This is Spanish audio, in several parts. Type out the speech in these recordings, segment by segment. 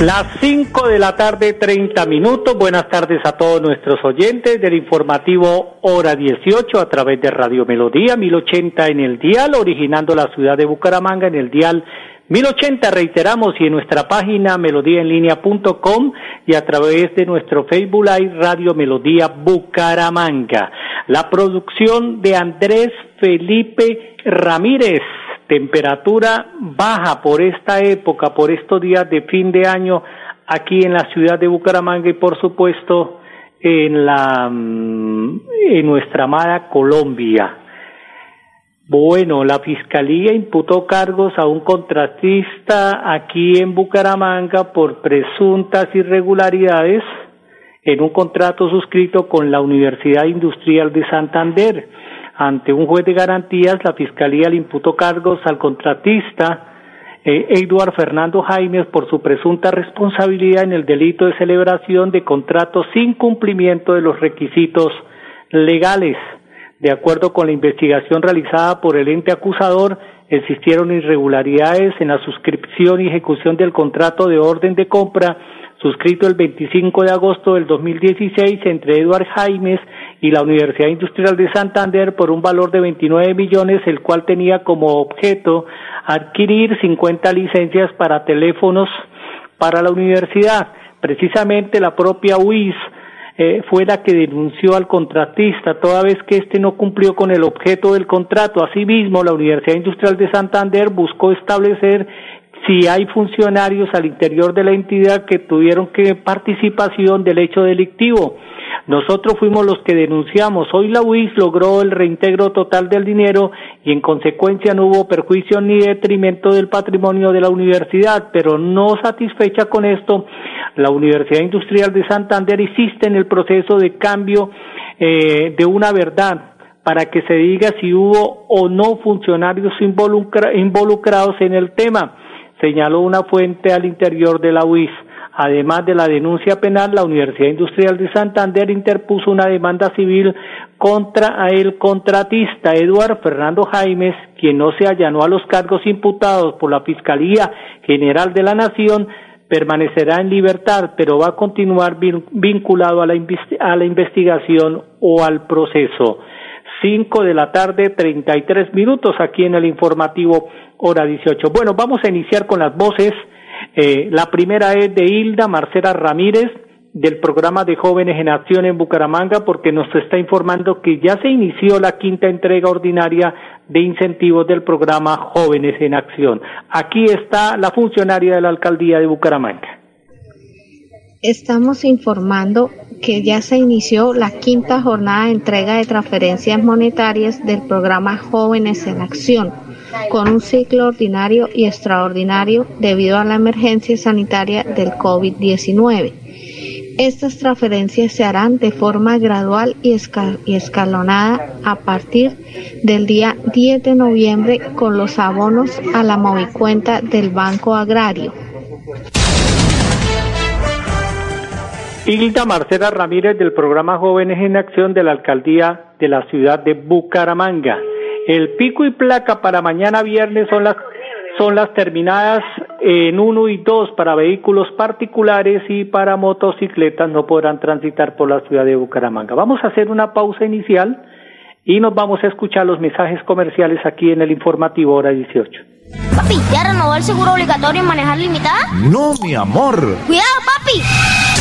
Las 5 de la tarde, 30 minutos. Buenas tardes a todos nuestros oyentes del informativo Hora 18 a través de Radio Melodía 1080 en el dial, originando la ciudad de Bucaramanga en el dial 1080, reiteramos, y en nuestra página melodíaenlínea.com y a través de nuestro Facebook Live Radio Melodía Bucaramanga. La producción de Andrés Felipe Ramírez temperatura baja por esta época, por estos días de fin de año aquí en la ciudad de Bucaramanga y por supuesto en la mm, en nuestra amada Colombia. Bueno, la fiscalía imputó cargos a un contratista aquí en Bucaramanga por presuntas irregularidades en un contrato suscrito con la Universidad Industrial de Santander. Ante un juez de garantías, la Fiscalía le imputó cargos al contratista eh, Eduard Fernando Jaimes por su presunta responsabilidad en el delito de celebración de contratos sin cumplimiento de los requisitos legales. De acuerdo con la investigación realizada por el ente acusador, existieron irregularidades en la suscripción y ejecución del contrato de orden de compra suscrito el 25 de agosto del 2016 entre Eduard Jaimes y la Universidad Industrial de Santander por un valor de 29 millones, el cual tenía como objeto adquirir 50 licencias para teléfonos para la universidad. Precisamente la propia UIS eh, fue la que denunció al contratista toda vez que éste no cumplió con el objeto del contrato. Asimismo, la Universidad Industrial de Santander buscó establecer si hay funcionarios al interior de la entidad que tuvieron que participación del hecho delictivo. Nosotros fuimos los que denunciamos. Hoy la UIS logró el reintegro total del dinero y en consecuencia no hubo perjuicio ni detrimento del patrimonio de la universidad, pero no satisfecha con esto, la Universidad Industrial de Santander insiste en el proceso de cambio eh, de una verdad para que se diga si hubo o no funcionarios involucrados en el tema señaló una fuente al interior de la UIS. Además de la denuncia penal, la Universidad Industrial de Santander interpuso una demanda civil contra el contratista Eduardo Fernando Jaimes, quien no se allanó a los cargos imputados por la Fiscalía General de la Nación, permanecerá en libertad, pero va a continuar vinculado a la, a la investigación o al proceso. Cinco de la tarde, treinta y tres minutos aquí en el informativo hora 18. Bueno, vamos a iniciar con las voces. Eh, la primera es de Hilda Marcela Ramírez del programa de Jóvenes en Acción en Bucaramanga porque nos está informando que ya se inició la quinta entrega ordinaria de incentivos del programa Jóvenes en Acción. Aquí está la funcionaria de la alcaldía de Bucaramanga. Estamos informando que ya se inició la quinta jornada de entrega de transferencias monetarias del programa Jóvenes en Acción con un ciclo ordinario y extraordinario debido a la emergencia sanitaria del COVID-19. Estas transferencias se harán de forma gradual y, escalonada a partir del día 10 de noviembre con los abonos a la movicuenta del Banco Agrario. Hilda Marcela Ramírez del programa Jóvenes en Acción de la Alcaldía de la ciudad de Bucaramanga. El pico y placa para mañana viernes son las son las terminadas en 1 y 2 para vehículos particulares y para motocicletas no podrán transitar por la ciudad de Bucaramanga. Vamos a hacer una pausa inicial y nos vamos a escuchar los mensajes comerciales aquí en el informativo hora 18. Papi, ¿ya renovó el seguro obligatorio en manejar limitada? No, mi amor. Cuidado, papi.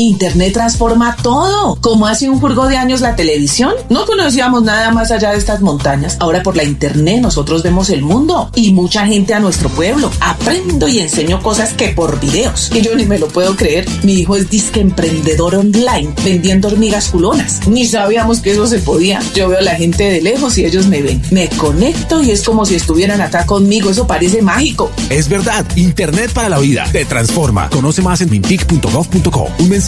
Internet transforma todo. Como hace un jurgo de años la televisión, no conocíamos nada más allá de estas montañas. Ahora por la Internet nosotros vemos el mundo y mucha gente a nuestro pueblo. Aprendo y enseño cosas que por videos. Y yo ni me lo puedo creer. Mi hijo es disque emprendedor online vendiendo hormigas culonas. Ni sabíamos que eso se podía. Yo veo a la gente de lejos y ellos me ven. Me conecto y es como si estuvieran acá conmigo. Eso parece mágico. Es verdad. Internet para la vida. Te transforma. Conoce más en mintic.gov.co. Un mensaje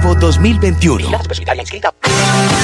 Nuevo 2021.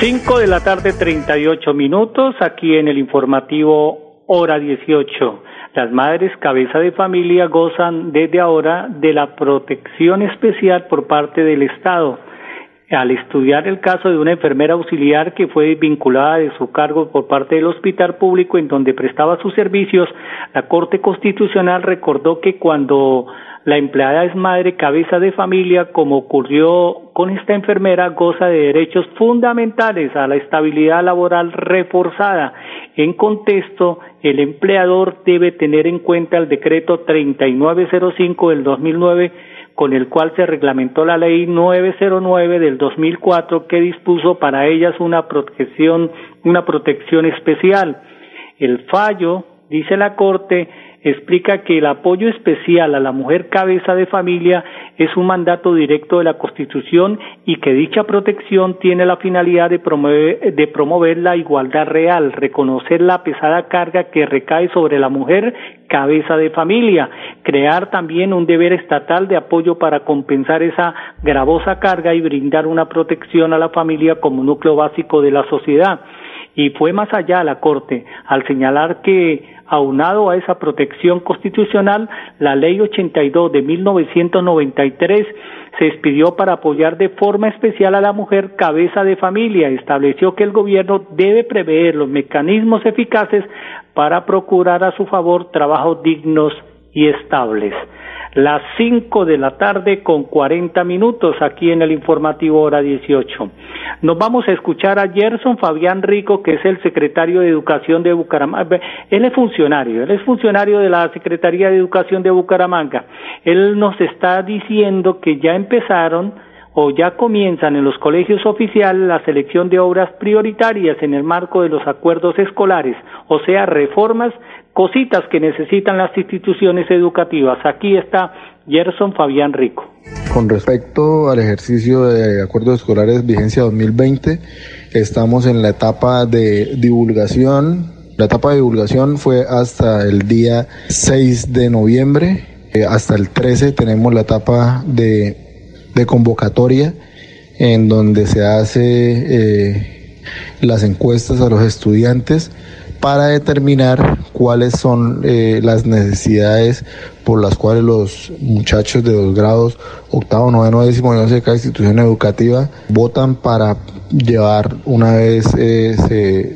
5 de la tarde, 38 minutos, aquí en el informativo Hora 18. Las madres cabeza de familia gozan desde ahora de la protección especial por parte del Estado. Al estudiar el caso de una enfermera auxiliar que fue vinculada de su cargo por parte del hospital público en donde prestaba sus servicios, la Corte Constitucional recordó que cuando la empleada es madre cabeza de familia, como ocurrió con esta enfermera, goza de derechos fundamentales a la estabilidad laboral reforzada. En contexto, el empleador debe tener en cuenta el decreto 3905 del 2009 con el cual se reglamentó la ley 909 del 2004 que dispuso para ellas una protección una protección especial. El fallo, dice la Corte, explica que el apoyo especial a la mujer cabeza de familia es un mandato directo de la Constitución y que dicha protección tiene la finalidad de promover, de promover la igualdad real, reconocer la pesada carga que recae sobre la mujer cabeza de familia, crear también un deber estatal de apoyo para compensar esa gravosa carga y brindar una protección a la familia como núcleo básico de la sociedad. Y fue más allá la Corte al señalar que aunado a esa protección constitucional, la Ley 82 de 1993 se expidió para apoyar de forma especial a la mujer cabeza de familia. Estableció que el gobierno debe prever los mecanismos eficaces para procurar a su favor trabajos dignos y estables las 5 de la tarde con 40 minutos aquí en el informativo hora 18. Nos vamos a escuchar a Gerson Fabián Rico, que es el secretario de Educación de Bucaramanga. Él es funcionario, él es funcionario de la Secretaría de Educación de Bucaramanga. Él nos está diciendo que ya empezaron o ya comienzan en los colegios oficiales la selección de obras prioritarias en el marco de los acuerdos escolares, o sea, reformas cositas que necesitan las instituciones educativas. Aquí está Gerson Fabián Rico. Con respecto al ejercicio de acuerdos escolares vigencia 2020, estamos en la etapa de divulgación. La etapa de divulgación fue hasta el día 6 de noviembre. Eh, hasta el 13 tenemos la etapa de, de convocatoria en donde se hace eh, las encuestas a los estudiantes para determinar cuáles son eh, las necesidades por las cuales los muchachos de los grados octavo, noveno, décimo y once de cada institución educativa votan para llevar una vez eh,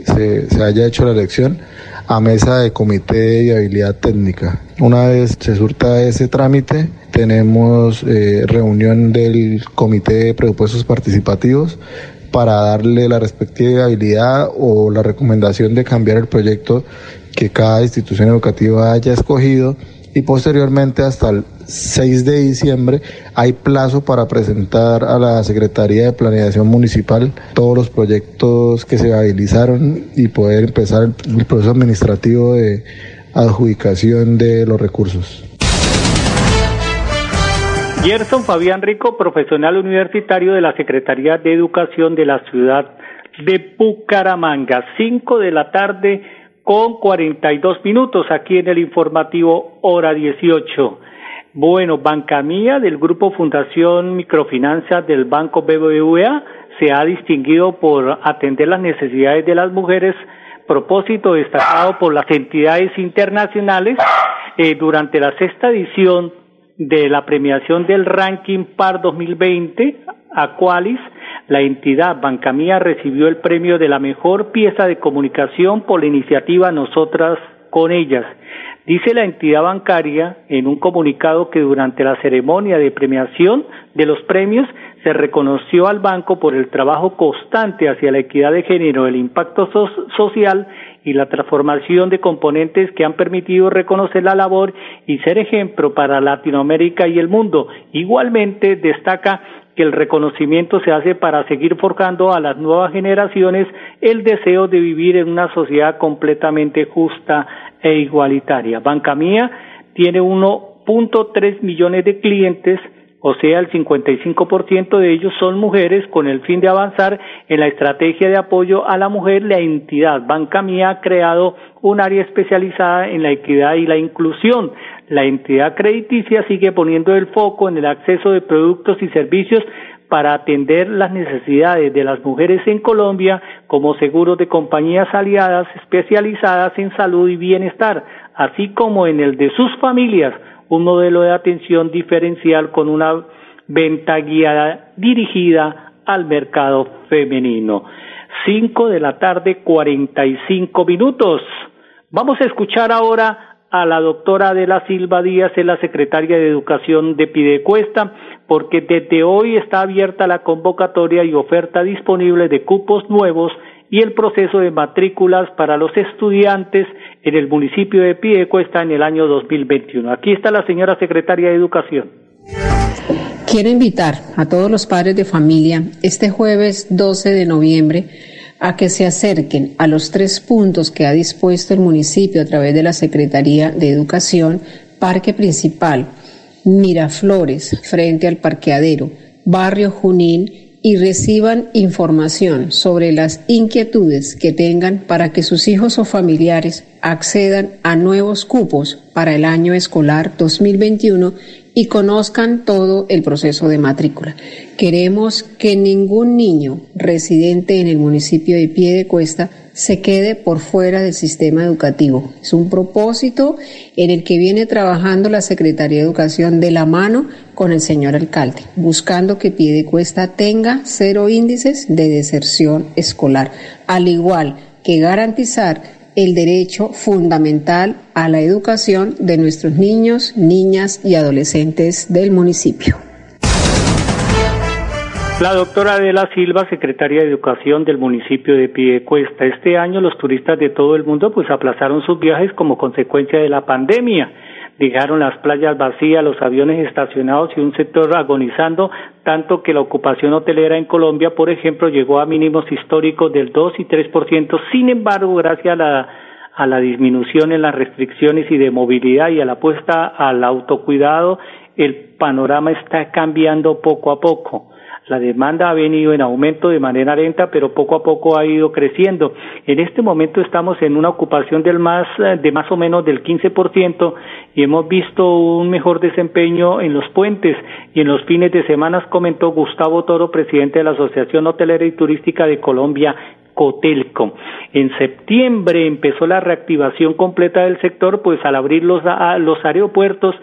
se, se, haya hecho la elección a mesa de comité de viabilidad técnica. Una vez se surta ese trámite, tenemos eh, reunión del comité de presupuestos participativos para darle la respectiva habilidad o la recomendación de cambiar el proyecto que cada institución educativa haya escogido y posteriormente hasta el 6 de diciembre hay plazo para presentar a la Secretaría de Planeación Municipal todos los proyectos que se habilizaron y poder empezar el, proceso administrativo de adjudicación de los recursos. Gerson Fabián Rico, profesional universitario de la Secretaría de Educación de la ciudad de Bucaramanga. Cinco de la tarde con cuarenta y dos minutos aquí en el informativo hora dieciocho. Bueno, Banca Mía del Grupo Fundación Microfinanzas del Banco BBVA se ha distinguido por atender las necesidades de las mujeres, propósito destacado por las entidades internacionales eh, durante la sexta edición de la premiación del ranking PAR 2020, Aqualis, la entidad Bancamía recibió el premio de la mejor pieza de comunicación por la iniciativa Nosotras con ellas. Dice la entidad bancaria en un comunicado que durante la ceremonia de premiación de los premios se reconoció al banco por el trabajo constante hacia la equidad de género, el impacto social y la transformación de componentes que han permitido reconocer la labor y ser ejemplo para Latinoamérica y el mundo. Igualmente destaca que el reconocimiento se hace para seguir forjando a las nuevas generaciones el deseo de vivir en una sociedad completamente justa e igualitaria. Banca Mía tiene 1.3 millones de clientes o sea, el 55% de ellos son mujeres con el fin de avanzar en la estrategia de apoyo a la mujer. La entidad Banca Mía ha creado un área especializada en la equidad y la inclusión. La entidad crediticia sigue poniendo el foco en el acceso de productos y servicios para atender las necesidades de las mujeres en Colombia como seguros de compañías aliadas especializadas en salud y bienestar, así como en el de sus familias un modelo de atención diferencial con una venta guiada dirigida al mercado femenino. Cinco de la tarde, cuarenta y cinco minutos. Vamos a escuchar ahora a la doctora Adela Silva Díaz, es la secretaria de Educación de Pidecuesta, porque desde hoy está abierta la convocatoria y oferta disponible de cupos nuevos y el proceso de matrículas para los estudiantes en el municipio de Piedecuesta en el año 2021. Aquí está la señora secretaria de Educación. Quiero invitar a todos los padres de familia este jueves 12 de noviembre a que se acerquen a los tres puntos que ha dispuesto el municipio a través de la Secretaría de Educación, Parque Principal, Miraflores, frente al parqueadero, Barrio Junín y reciban información sobre las inquietudes que tengan para que sus hijos o familiares accedan a nuevos cupos para el año escolar 2021 y conozcan todo el proceso de matrícula. Queremos que ningún niño residente en el municipio de Piedecuesta se quede por fuera del sistema educativo. Es un propósito en el que viene trabajando la Secretaría de Educación de la mano con el señor alcalde, buscando que Piedecuesta tenga cero índices de deserción escolar, al igual que garantizar el derecho fundamental a la educación de nuestros niños, niñas y adolescentes del municipio. La doctora Adela Silva, secretaria de Educación del municipio de Piedecuesta. Este año los turistas de todo el mundo pues aplazaron sus viajes como consecuencia de la pandemia. Dejaron las playas vacías, los aviones estacionados y un sector agonizando, tanto que la ocupación hotelera en Colombia, por ejemplo, llegó a mínimos históricos del 2 y 3%. Sin embargo, gracias a la a la disminución en las restricciones y de movilidad y a la apuesta al autocuidado, el panorama está cambiando poco a poco. La demanda ha venido en aumento de manera lenta, pero poco a poco ha ido creciendo. En este momento estamos en una ocupación del más, de más o menos del 15% y hemos visto un mejor desempeño en los puentes y en los fines de semana, comentó Gustavo Toro, presidente de la Asociación Hotelera y Turística de Colombia, Cotelco. En septiembre empezó la reactivación completa del sector, pues al abrir los, los aeropuertos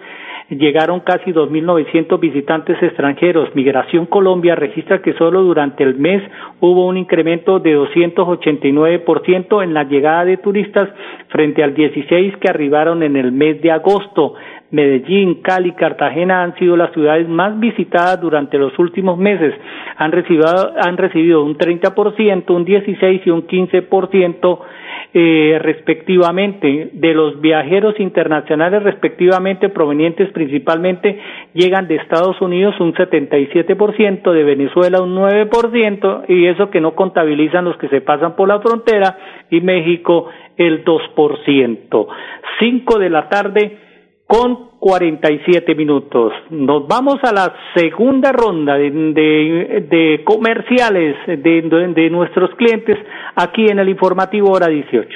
llegaron casi 2.900 visitantes extranjeros. Migración Colombia registra que solo durante el mes hubo un incremento de 289% en la llegada de turistas frente al 16 que arribaron en el mes de agosto. Medellín, Cali, Cartagena han sido las ciudades más visitadas durante los últimos meses. Han recibido, han recibido un 30%, un 16% y un 15% eh, respectivamente de los viajeros internacionales respectivamente provenientes principalmente llegan de Estados Unidos un 77%, de Venezuela un 9% y eso que no contabilizan los que se pasan por la frontera y México el 2%. Cinco de la tarde con 47 minutos. Nos vamos a la segunda ronda de, de, comerciales de, de, nuestros clientes aquí en el informativo hora 18.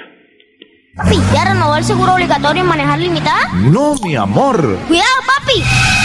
Papi, ¿ya renovó el seguro obligatorio en manejar limitada? No, mi amor. Cuidado, papi.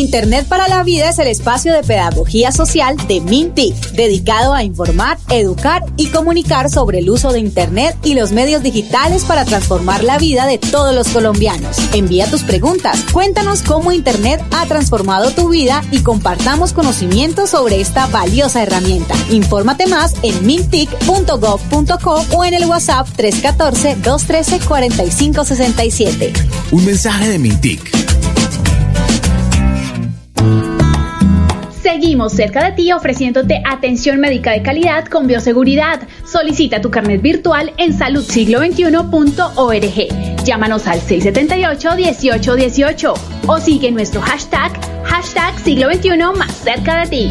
Internet para la Vida es el espacio de pedagogía social de Mintic, dedicado a informar, educar y comunicar sobre el uso de Internet y los medios digitales para transformar la vida de todos los colombianos. Envía tus preguntas, cuéntanos cómo Internet ha transformado tu vida y compartamos conocimientos sobre esta valiosa herramienta. Infórmate más en mintic.gov.co o en el WhatsApp 314-213-4567. Un mensaje de Mintic Cerca de ti ofreciéndote atención médica de calidad con bioseguridad. Solicita tu carnet virtual en saludsiglo21.org. Llámanos al 678-1818 o sigue nuestro hashtag, hashtag siglo XXI más cerca de ti.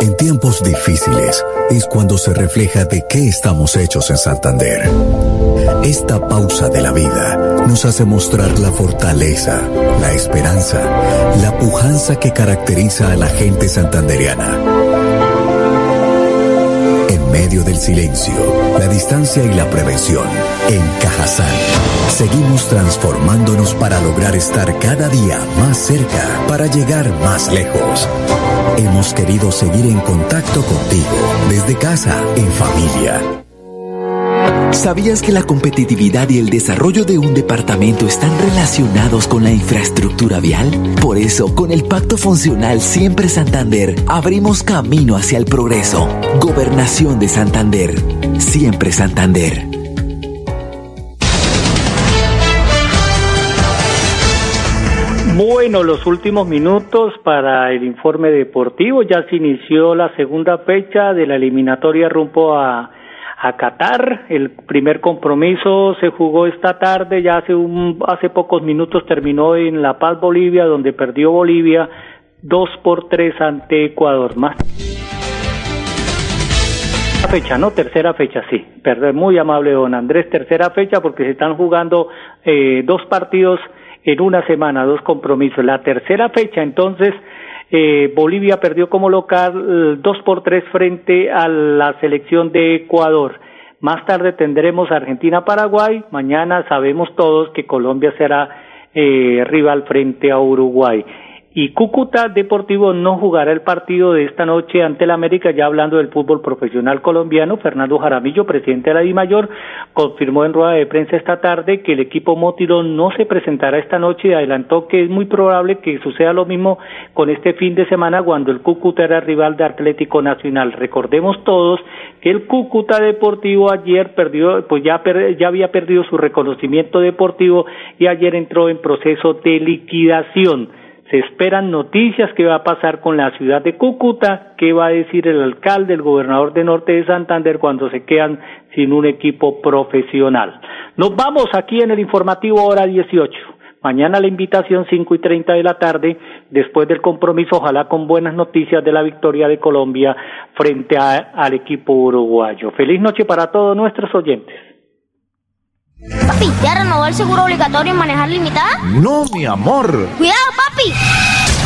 En tiempos difíciles es cuando se refleja de qué estamos hechos en Santander. Esta pausa de la vida nos hace mostrar la fortaleza, la esperanza, la pujanza que caracteriza a la gente santandereana. Medio del silencio, la distancia y la prevención, en Cajazán, seguimos transformándonos para lograr estar cada día más cerca, para llegar más lejos. Hemos querido seguir en contacto contigo, desde casa, en familia. ¿Sabías que la competitividad y el desarrollo de un departamento están relacionados con la infraestructura vial? Por eso, con el Pacto Funcional Siempre Santander, abrimos camino hacia el progreso. Gobernación de Santander. Siempre Santander. Bueno, los últimos minutos para el informe deportivo. Ya se inició la segunda fecha de la eliminatoria rumbo a, a Qatar. El primer compromiso se jugó esta tarde, ya hace, un, hace pocos minutos terminó en La Paz, Bolivia, donde perdió Bolivia dos por tres ante Ecuador. Más fecha, ¿no? Tercera fecha, sí. Perdón, muy amable don Andrés. Tercera fecha porque se están jugando eh, dos partidos en una semana, dos compromisos. La tercera fecha, entonces, eh, Bolivia perdió como local eh, dos por tres frente a la selección de Ecuador. Más tarde tendremos Argentina-Paraguay. Mañana sabemos todos que Colombia será eh, rival frente a Uruguay y Cúcuta Deportivo no jugará el partido de esta noche ante el América, ya hablando del fútbol profesional colombiano, Fernando Jaramillo, presidente de la DIMAYOR, confirmó en rueda de prensa esta tarde que el equipo Mótiro no se presentará esta noche y adelantó que es muy probable que suceda lo mismo con este fin de semana cuando el Cúcuta era rival de Atlético Nacional. Recordemos todos que el Cúcuta Deportivo ayer perdió, pues ya, ya había perdido su reconocimiento deportivo y ayer entró en proceso de liquidación. Se esperan noticias qué va a pasar con la ciudad de Cúcuta, qué va a decir el alcalde, el gobernador de Norte de Santander cuando se quedan sin un equipo profesional. Nos vamos aquí en el informativo hora 18. Mañana la invitación cinco y treinta de la tarde, después del compromiso, ojalá con buenas noticias de la victoria de Colombia frente al equipo uruguayo. Feliz noche para todos nuestros oyentes. Papi, ¿ya renovó el seguro obligatorio en manejar limitada? No, mi amor. Cuidado, papi.